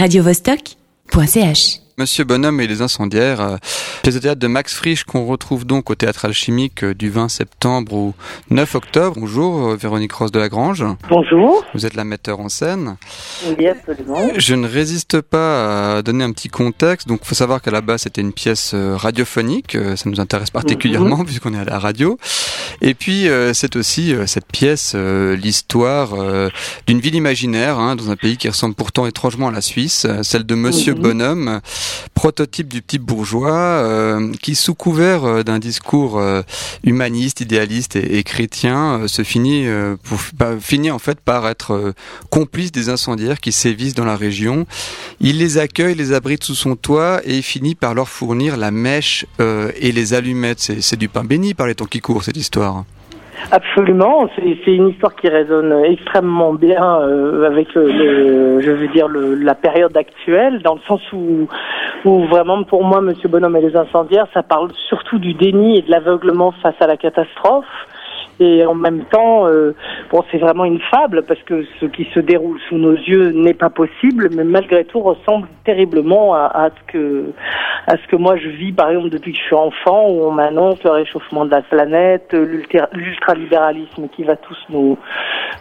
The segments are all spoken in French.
radiovostok.ch Monsieur Bonhomme et les incendiaires, euh, pièce de théâtre de Max Frisch qu'on retrouve donc au théâtre alchimique euh, du 20 septembre au 9 octobre. Bonjour euh, Véronique Ross de la Grange. Bonjour. Vous êtes la metteur en scène. Oui, absolument. Je ne résiste pas à donner un petit contexte. Donc, il faut savoir qu'à la base, c'était une pièce euh, radiophonique. Ça nous intéresse particulièrement puisqu'on est à la radio. Et puis, c'est aussi cette pièce, l'histoire d'une ville imaginaire hein, dans un pays qui ressemble pourtant étrangement à la Suisse, celle de Monsieur Mhm. Bonhomme, prototype du petit bourgeois, euh, qui sous couvert euh, d'un discours euh, humaniste, idéaliste et, chrétien, se finit, bah, finit en fait par être complice des incendiaires qui sévissent dans la région. Il les accueille, les abrite sous son toit et finit par leur fournir la mèche et les allumettes. C'est du pain béni par les temps qui courent cette histoire. Absolument. C'est une histoire qui résonne extrêmement bien avec je veux dire, la période actuelle, dans le sens où, où vraiment, pour moi, Monsieur Bonhomme et les incendiaires, ça parle surtout du déni et de l'aveuglement face à la catastrophe. Et en même temps, euh, bon, c'est vraiment une fable parce que ce qui se déroule sous nos yeux n'est pas possible, mais malgré tout ressemble terriblement à, ce que à ce que moi je vis, par exemple, depuis que je suis enfant, où on m'annonce le réchauffement de la planète, l'ultra- l'ultralibéralisme qui va tous nous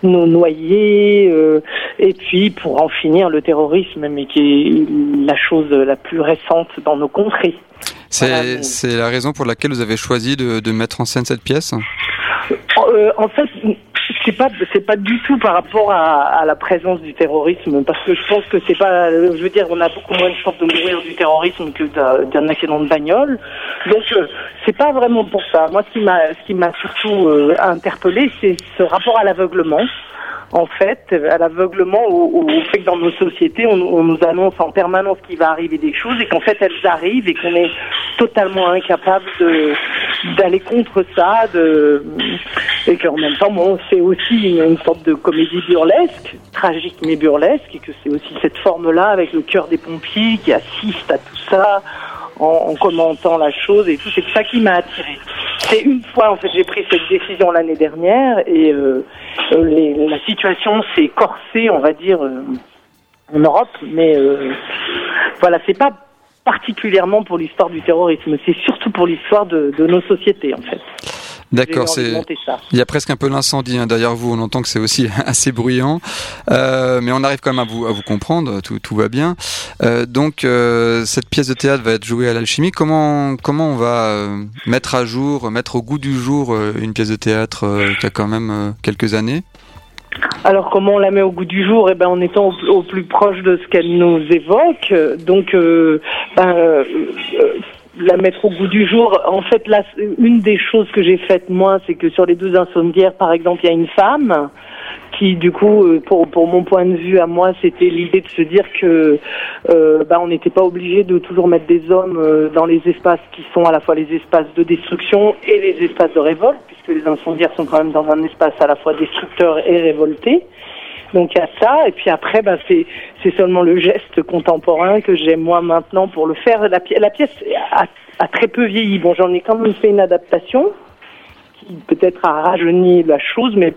nous noyer, euh, et puis pour en finir le terrorisme, mais qui est la chose la plus récente dans nos contrées. C'est Voilà, la raison pour laquelle vous avez choisi de, de mettre en scène cette pièce Euh, en fait, c'est pas c'est pas du tout par rapport à, à la présence du terrorisme, parce que je pense que c'est pas, je veux dire, on a beaucoup moins de chances de mourir du terrorisme que d'un accident de bagnole. Donc euh, c'est pas vraiment pour ça. Moi, ce qui m'a ce qui m'a surtout euh, interpellé, c'est ce rapport à l'aveuglement. En fait, à l'aveuglement, au, au fait que dans nos sociétés, on, on nous annonce en permanence qu'il va arriver des choses et qu'en fait elles arrivent et qu'on est totalement incapable de d'aller contre ça, de et qu'en même temps, bon, c'est aussi une, une sorte de comédie burlesque, tragique mais burlesque, et que c'est aussi cette forme-là avec le cœur des pompiers qui assiste à tout ça en, en commentant la chose et tout. C'est ça qui m'a attiré. C'est une fois en fait j'ai pris cette décision l'année dernière et euh, euh, les- la situation s'est corsée, on va dire, euh, en Europe, mais euh, voilà, c'est pas particulièrement pour l'histoire du terrorisme, c'est surtout pour l'histoire de, de nos sociétés en fait. D'accord, c'est il y a presque un peu l'incendie hein, derrière vous. On entend que c'est aussi assez bruyant, Euh, mais on arrive quand même à vous à vous comprendre. Tout, tout va bien. Euh, donc euh, cette pièce de théâtre va être jouée à l'alchimie. Comment comment on va euh, mettre à jour, mettre au goût du jour euh, une pièce de théâtre euh, qui a quand même euh, quelques années? Alors comment on la met au goût du jour? Eh ben en étant au, au plus proche de ce qu'elle nous évoque. Donc euh, ben, euh, euh, la mettre au goût du jour. En fait, là, une des choses que j'ai faites moi, c'est que sur les deux incendiaires, par exemple, il y a une femme qui, du coup, euh, pour pour mon point de vue à moi, c'était l'idée de se dire que euh, ben, on n'était pas obligé de toujours mettre des hommes euh, dans les espaces qui sont à la fois les espaces de destruction et les espaces de révolte, puisque les incendiaires sont quand même dans un espace à la fois destructeur et révolté. Donc il y a ça, et puis après, ben, c'est c'est seulement le geste contemporain que j'aime moi maintenant pour le faire. La, pi- la pièce a, a très peu vieilli. Bon, j'en ai quand même fait une adaptation qui peut-être a rajeuni la chose, mais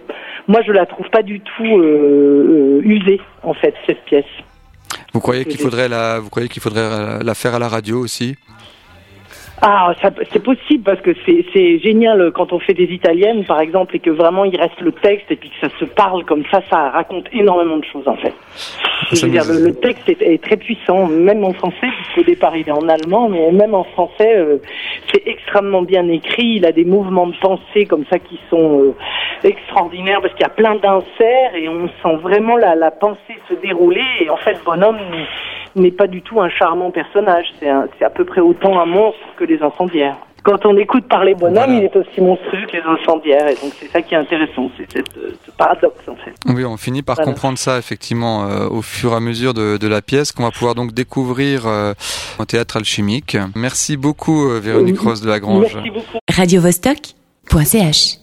moi je la trouve pas du tout euh, euh, usée en fait cette pièce. Vous croyez qu'il faudrait la vous croyez qu'il faudrait la- la faire à la radio aussi? Ah, c'est possible parce que c'est génial quand on fait des italiennes, par exemple, et que vraiment il reste le texte et puis que ça se parle comme ça, ça raconte énormément de choses en fait. Je veux dire, le, le texte est, est très puissant, même en français, puisqu'au départ il est en allemand, mais même en français, euh, c'est extrêmement bien écrit. Il a des mouvements de pensée comme ça qui sont euh, extraordinaires parce qu'il y a plein d'inserts et on sent vraiment la, la pensée se dérouler. Et en fait, Bonhomme n'est- n'est pas du tout un charmant personnage. C'est un- c'est à peu près autant un monstre que les incendiaires. Quand on écoute parler Bonhomme, Voilà. il est aussi monstrueux que les incendiaires. Et donc c'est ça qui est intéressant, c'est cette, euh, ce paradoxe en fait. Oui, on finit par Voilà. comprendre ça effectivement euh, au fur et à mesure de, de la pièce qu'on va pouvoir donc découvrir euh, au théâtre alchimique. Merci beaucoup euh, Véronique Oui. Rose de la Grange. Merci beaucoup. radiovostok.ch